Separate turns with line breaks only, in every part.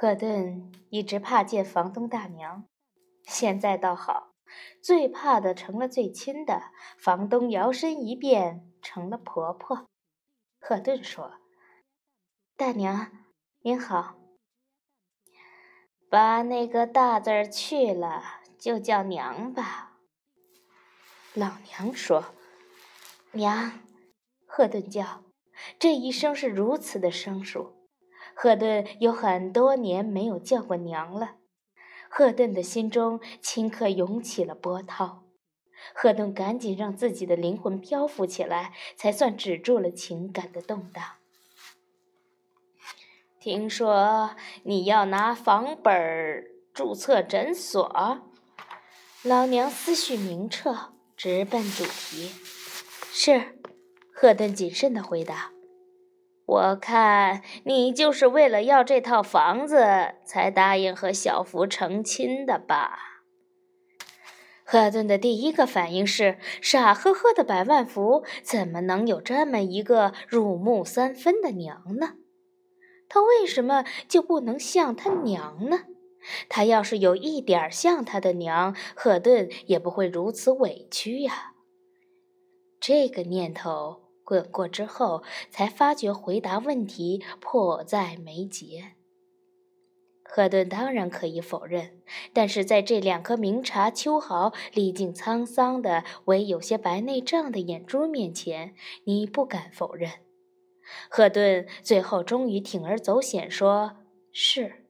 赫顿一直怕见房东大娘，现在倒好，最怕的成了最亲的。房东摇身一变成了婆婆。赫顿说：“大娘，您好。把那个大字儿去了，就叫娘吧。”老娘说：“娘。”赫顿叫，这一声是如此的生疏。赫顿有很多年没有叫过娘了，赫顿的心中顷刻涌起了波涛。赫顿赶紧让自己的灵魂漂浮起来，才算止住了情感的动荡。听说你要拿房本注册诊所，老娘思绪明澈，直奔主题。是，赫顿谨慎地回答。我看你就是为了要这套房子，才答应和小福成亲的吧？赫顿的第一个反应是：傻呵呵的百万福怎么能有这么一个入木三分的娘呢？他为什么就不能像他娘呢？他要是有一点像他的娘，赫顿也不会如此委屈呀。这个念头。滚过之后，才发觉回答问题迫在眉睫。赫顿当然可以否认，但是在这两颗明察秋毫、历尽沧桑的唯有些白内障的眼珠面前，你不敢否认。赫顿最后终于铤而走险，说是。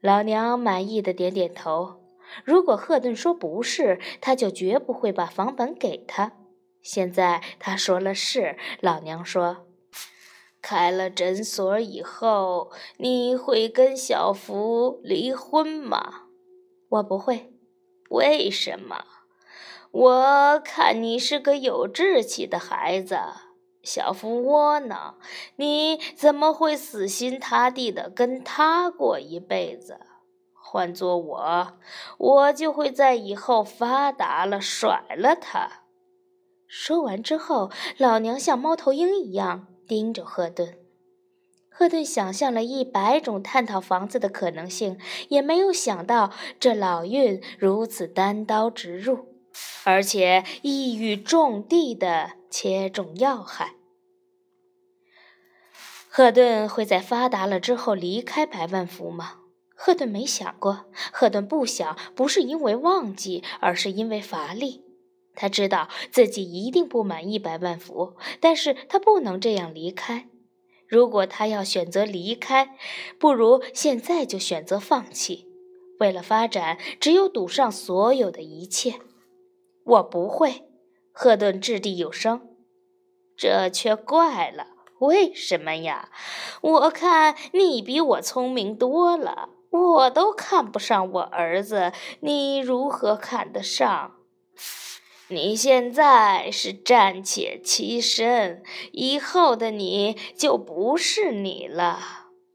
老娘满意的点点头。如果赫顿说不是，他就绝不会把房本给他。现在他说了是，老娘说，开了诊所以后，你会跟小福离婚吗？我不会。为什么？我看你是个有志气的孩子。小福窝囊，你怎么会死心塌地的跟他过一辈子？换做我，我就会在以后发达了甩了他。说完之后，老娘像猫头鹰一样盯着赫顿。赫顿想象了一百种探讨房子的可能性，也没有想到这老运如此单刀直入，而且一语中的的切中要害。赫顿会在发达了之后离开百万福吗？赫顿没想过。赫顿不想，不是因为忘记，而是因为乏力。他知道自己一定不满一百万福，但是他不能这样离开。如果他要选择离开，不如现在就选择放弃。为了发展，只有赌上所有的一切。我不会，赫顿掷地有声。这却怪了，为什么呀？我看你比我聪明多了，我都看不上我儿子，你如何看得上？你现在是暂且栖身，以后的你就不是你了。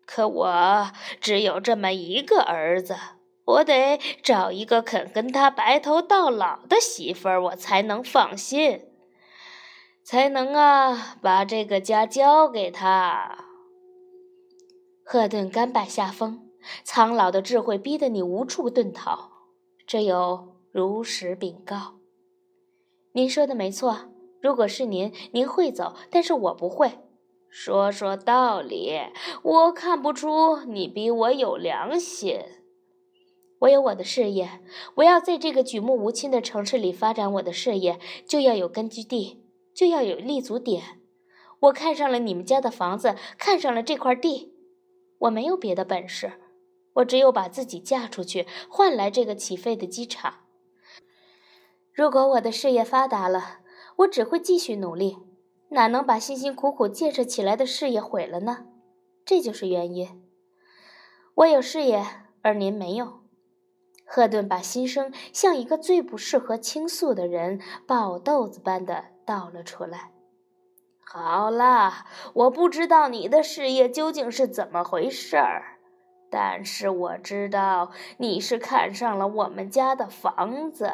可我只有这么一个儿子，我得找一个肯跟他白头到老的媳妇儿，我才能放心，才能啊把这个家交给他。赫顿甘拜下风，苍老的智慧逼得你无处遁逃，只有如实禀告。您说的没错，如果是您，您会走，但是我不会。说说道理，我看不出你比我有良心。我有我的事业，我要在这个举目无亲的城市里发展我的事业，就要有根据地，就要有立足点。我看上了你们家的房子，看上了这块地。我没有别的本事，我只有把自己嫁出去，换来这个起飞的机场。如果我的事业发达了，我只会继续努力，哪能把辛辛苦苦建设起来的事业毁了呢？这就是原因。我有事业，而您没有。赫顿把心声像一个最不适合倾诉的人爆豆子般的倒了出来。好啦，我不知道你的事业究竟是怎么回事儿，但是我知道你是看上了我们家的房子。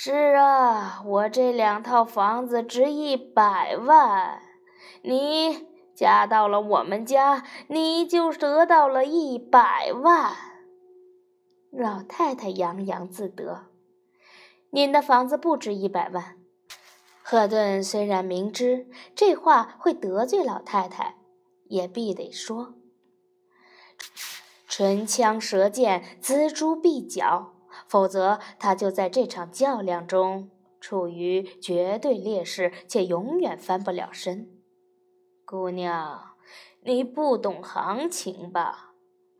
是啊，我这两套房子值一百万，你嫁到了我们家，你就得到了一百万。老太太洋洋自得：“您的房子不值一百万。”赫顿虽然明知这话会得罪老太太，也必得说：“唇枪舌剑，锱铢必较，否则他就在这场较量中处于绝对劣势，且永远翻不了身。”姑娘，你不懂行情吧？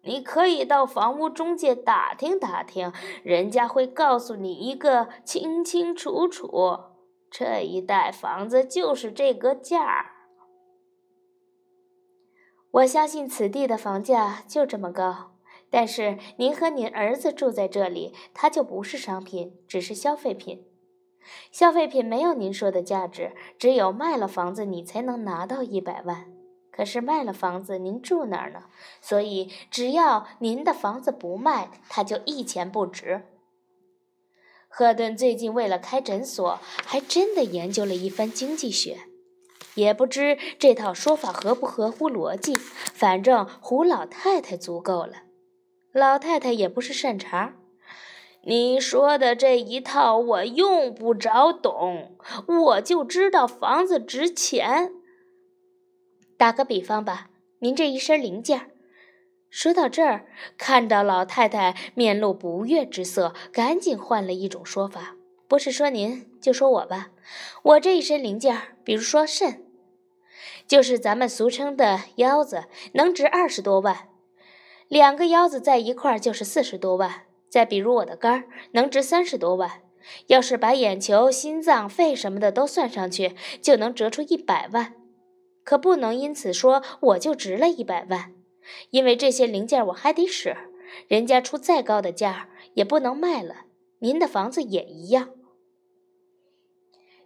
你可以到房屋中介打听打听，人家会告诉你一个清清楚楚。这一带房子就是这个价儿。我相信此地的房价就这么高。但是您和您儿子住在这里，它就不是商品，只是消费品。消费品没有您说的价值，只有卖了房子你才能拿到一百万。可是卖了房子您住哪儿呢？所以只要您的房子不卖，它就一钱不值。赫顿最近为了开诊所，还真的研究了一番经济学，也不知这套说法合不合乎逻辑，反正胡老太太足够了。老太太也不是善茬，你说的这一套我用不着懂，我就知道房子值钱。打个比方吧，您这一身零件儿。说到这儿，看到老太太面露不悦之色，赶紧换了一种说法：“不是说您，就说我吧。我这一身零件，比如说肾，就是咱们俗称的腰子，能值二十多万。两个腰子在一块儿就是四十多万。再比如我的肝儿，能值三十多万。要是把眼球、心脏、肺什么的都算上去，就能折出一百万。可不能因此说我就值了一百万。”因为这些零件我还得使，人家出再高的价也不能卖了。您的房子也一样。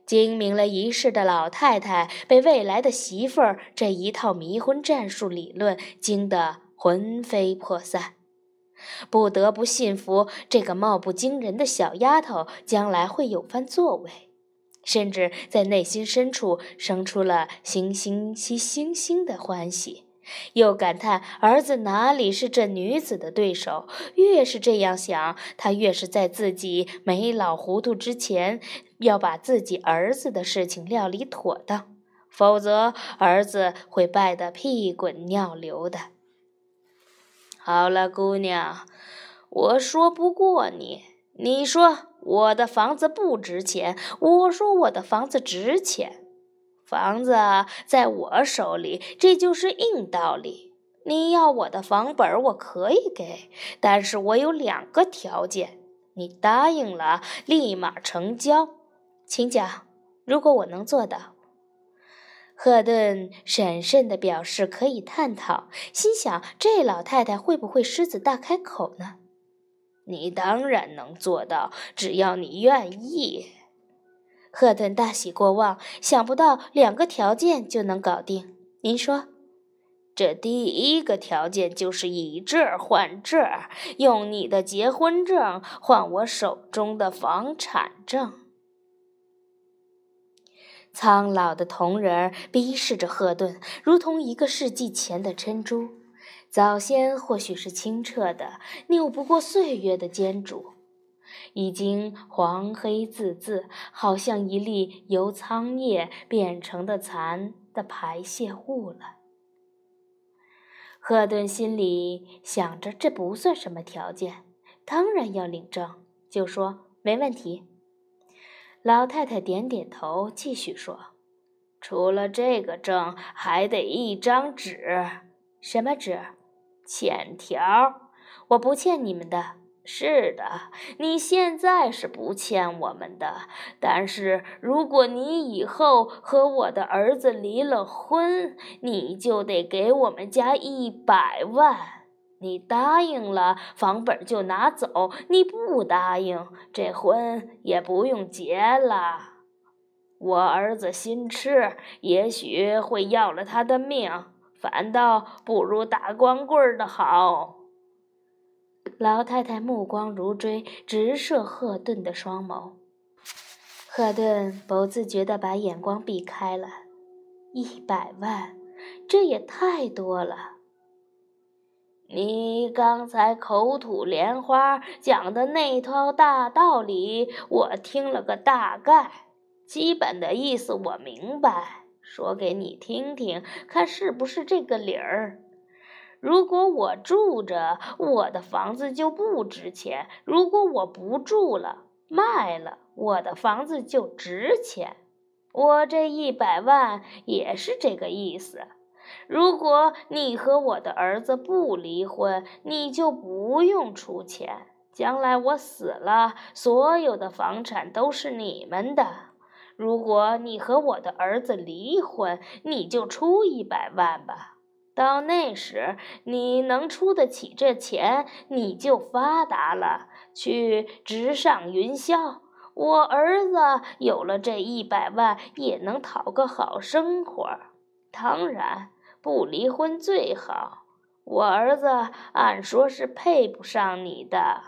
精明了一世的老太太被未来的媳妇儿这一套迷婚战术理论惊得魂飞魄散，不得不信服这个貌不惊人的小丫头将来会有番作为，甚至在内心深处生出了惺惺兮惺惺的欢喜。又感叹儿子哪里是这女子的对手？越是这样想，他越是在自己没老糊涂之前，要把自己儿子的事情料理妥当，否则儿子会败得屁滚尿流的。好了，姑娘，我说不过你。你说我的房子不值钱，我说我的房子值钱。房子在我手里，这就是硬道理。你要我的房本，我可以给，但是我有两个条件，你答应了，立马成交。请讲，如果我能做到。赫顿审慎地表示可以探讨，心想这老太太会不会狮子大开口呢？你当然能做到，只要你愿意。赫顿大喜过望，想不到两个条件就能搞定。您说，这第一个条件就是以这换这，用你的结婚证换我手中的房产证。苍老的铜人逼视着赫顿，如同一个世纪前的珍珠，早先或许是清澈的，拗不过岁月的煎煮。已经黄黑字字，好像一粒由苍叶变成的蚕的排泄物了。赫顿心里想着，这不算什么条件，当然要领证，就说没问题。老太太点点头，继续说：“除了这个证，还得一张纸。什么纸？欠条。我不欠你们的。”是的，你现在是不欠我们的，但是如果你以后和我的儿子离了婚，你就得给我们家一百万。你答应了，房本就拿走；你不答应，这婚也不用结了。我儿子心痴，也许会要了他的命，反倒不如打光棍的好。老太太目光如锥，直射赫顿的双眸。赫顿不自觉地把眼光避开了。一百万，这也太多了。你刚才口吐莲花讲的那套大道理，我听了个大概，基本的意思我明白，说给你听听，看是不是这个理儿。如果我住着，我的房子就不值钱；如果我不住了，卖了，我的房子就值钱。我这一百万也是这个意思。如果你和我的儿子不离婚，你就不用出钱。将来我死了，所有的房产都是你们的。如果你和我的儿子离婚，你就出一百万吧。到那时，你能出得起这钱，你就发达了，去直上云霄。我儿子有了这一百万，也能讨个好生活。当然。不离婚最好。我儿子按说是配不上你的，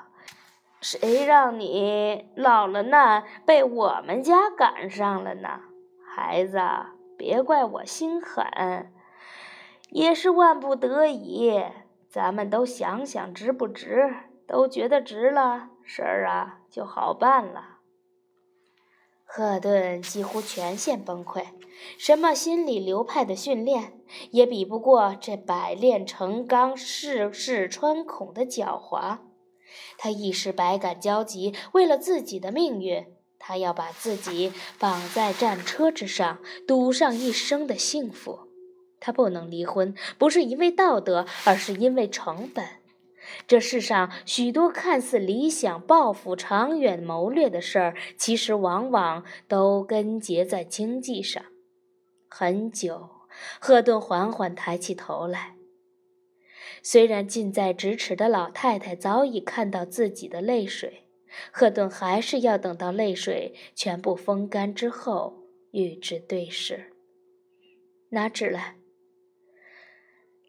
谁让你落了难，被我们家赶上了呢？孩子，别怪我心狠，也是万不得已。咱们都想想值不值，都觉得值了，事儿啊就好办了。赫顿几乎全线崩溃，什么心理流派的训练也比不过这百炼成钢、世事穿孔的狡猾。他一时百感交集，为了自己的命运，他要把自己绑在战车之上，赌上一生的幸福。他不能离婚，不是因为道德，而是因为成本。这世上许多看似理想、抱负、长远谋略的事儿，其实往往都根结在经济上。很久，赫顿缓缓抬起头来。虽然近在咫尺的老太太早已看到自己的泪水，赫顿还是要等到泪水全部风干之后与之对视。拿纸来。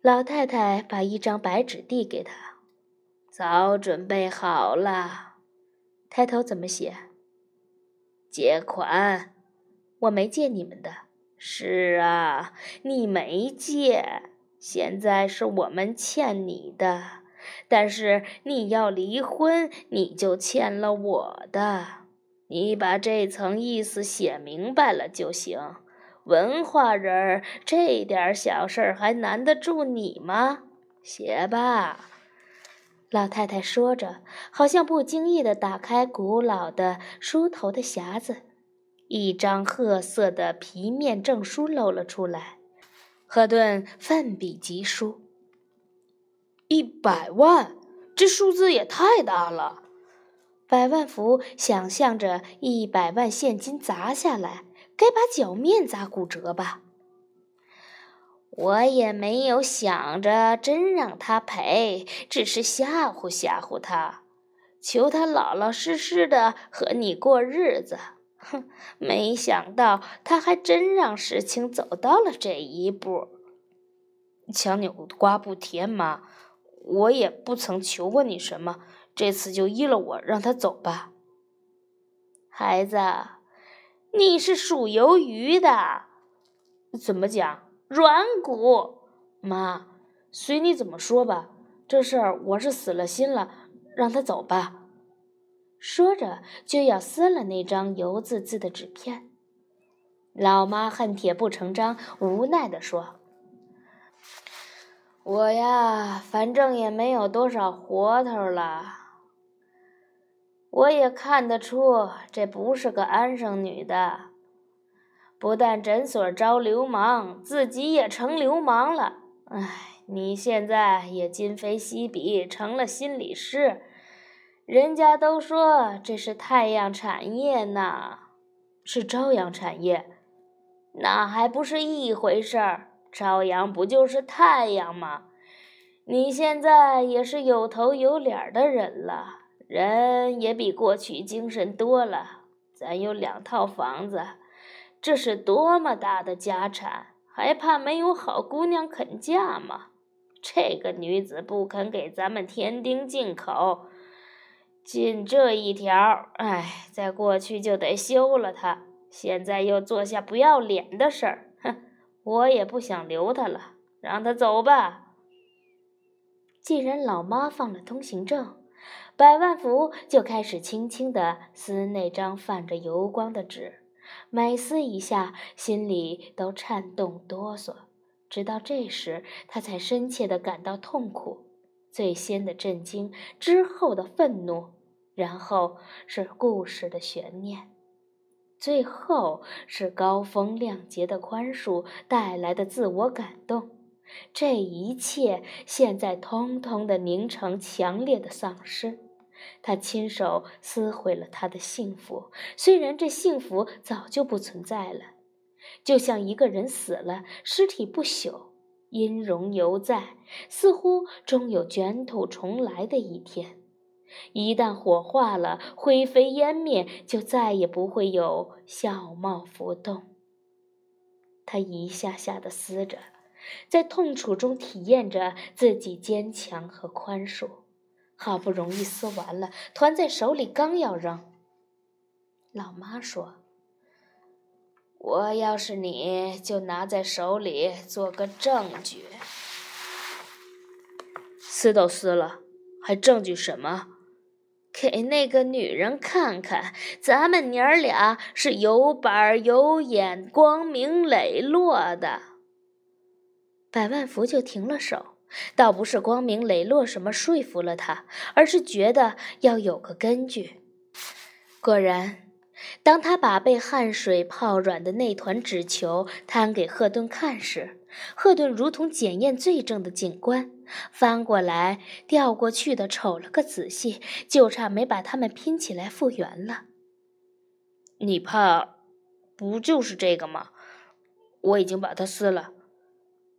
老太太把一张白纸递给他。早准备好了，抬头怎么写？借款，我没借你们的。是啊，你没借，现在是我们欠你的。但是你要离婚，你就欠了我的。你把这层意思写明白了就行。文化人儿，这点小事儿还难得住你吗？写吧。老太太说着，好像不经意地打开古老的梳头的匣子，一张褐色的皮面证书露了出来。赫顿奋笔疾书：“一百万，这数字也太大了。”百万福想象着一百万现金砸下来，该把脚面砸骨折吧。我也没有想着真让他赔，只是吓唬吓唬他，求他老老实实的和你过日子。哼，没想到他还真让事情走到了这一步。强扭的瓜不甜嘛，我也不曾求过你什么，这次就依了我，让他走吧。孩子，你是属鱿鱼的，怎么讲？软骨，妈，随你怎么说吧。这事儿我是死了心了，让他走吧。说着就要撕了那张油渍渍的纸片。老妈恨铁不成章，无奈地说：“我呀，反正也没有多少活头了。我也看得出，这不是个安生女的。”不但诊所招流氓，自己也成流氓了。唉，你现在也今非昔比，成了心理师。人家都说这是太阳产业呢，是朝阳产业，那还不是一回事儿？朝阳不就是太阳吗？你现在也是有头有脸的人了，人也比过去精神多了。咱有两套房子。这是多么大的家产，还怕没有好姑娘肯嫁吗？这个女子不肯给咱们添丁进口，进这一条，哎，在过去就得休了他。现在又做下不要脸的事儿，哼！我也不想留他了，让他走吧。既然老妈放了通行证，百万福就开始轻轻地撕那张泛着油光的纸，每撕一下，心里都颤动哆嗦。直到这时，他才深切地感到痛苦。最先的震惊，之后的愤怒，然后是故事的悬念，最后是高风亮节的宽恕带来的自我感动。这一切现在通通的凝成强烈的丧失。他亲手撕毁了他的幸福，虽然这幸福早就不存在了，就像一个人死了，尸体不朽。音容犹在，似乎终有卷土重来的一天。一旦火化了，灰飞烟灭，就再也不会有笑貌浮动。他一下下的撕着，在痛楚中体验着自己坚强和宽恕。好不容易撕完了，团在手里，刚要扔，老妈说。我要是你，就拿在手里做个证据。撕都撕了，还证据什么？给那个女人看看，咱们娘儿俩是有板有眼、光明磊落的。百万福就停了手，倒不是光明磊落什么说服了他，而是觉得要有个根据。果然。当他把被汗水泡软的那团纸球摊给赫顿看时，赫顿如同检验罪证的警官，翻过来调过去的瞅了个仔细，就差没把它们拼起来复原了。你怕，不就是这个吗？我已经把它撕了，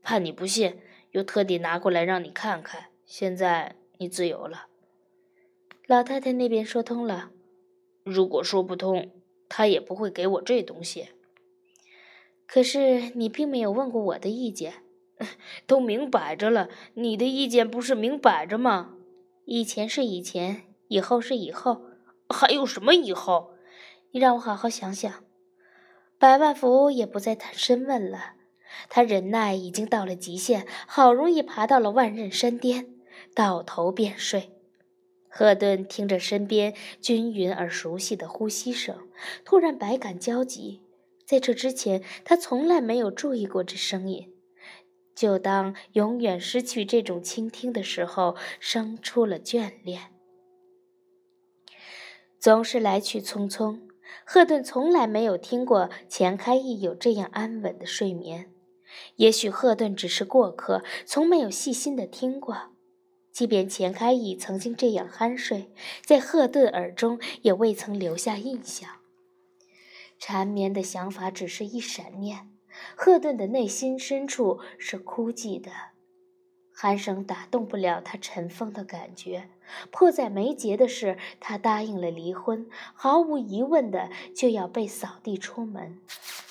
怕你不信，又特地拿过来让你看看。现在你自由了。老太太那边说通了。如果说不通，她也不会给我这东西。可是你并没有问过我的意见，都明摆着了，你的意见不是明摆着吗？以前是以前，以后是以后，还有什么以后？你让我好好想想。百万福也不再谈深问了，他忍耐已经到了极限，好容易爬到了万仞山巅，倒头便睡。赫顿听着身边均匀而熟悉的呼吸声，突然百感交集。在这之前，他从来没有注意过这声音。就当永远失去这种倾听的时候，生出了眷恋。总是来去匆匆，赫顿从来没有听过钱开义有这样安稳的睡眠。也许赫顿只是过客，从没有细心的听过。即便钱开义曾经这样酣睡，在赫顿耳中也未曾留下印象。缠绵的想法只是一闪念，赫顿的内心深处是枯寂的，鼾声打动不了他尘封的感觉。迫在眉睫的是，他答应了离婚，毫无疑问的就要被扫地出门，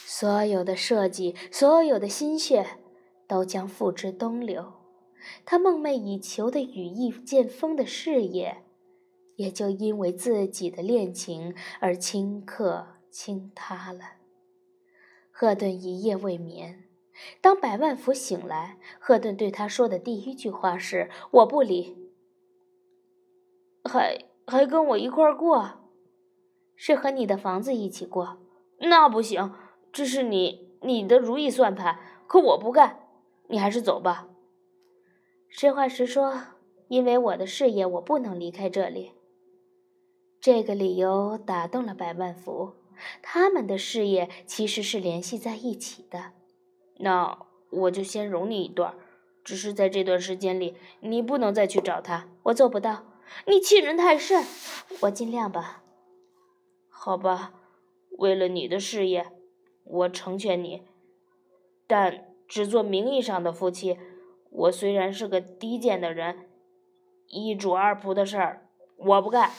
所有的设计，所有的心血，都将付之东流。他梦寐以求的羽翼渐丰的事业，也就因为自己的恋情而顷刻倾塌了。赫顿一夜未眠。当百万福醒来，赫顿对他说的第一句话是：“我不离。”还还跟我一块儿过？是和你的房子一起过？那不行，这是你你的如意算盘，可我不干。你还是走吧。实话实说，因为我的事业，我不能离开这里。这个理由打动了百万福，他们的事业其实是联系在一起的。那我就先容你一段，只是在这段时间里，你不能再去找他。我做不到，你欺人太甚。我尽量吧。好吧，为了你的事业，我成全你，但只做名义上的夫妻。我虽然是个低贱的人，一主二仆的事儿我不干。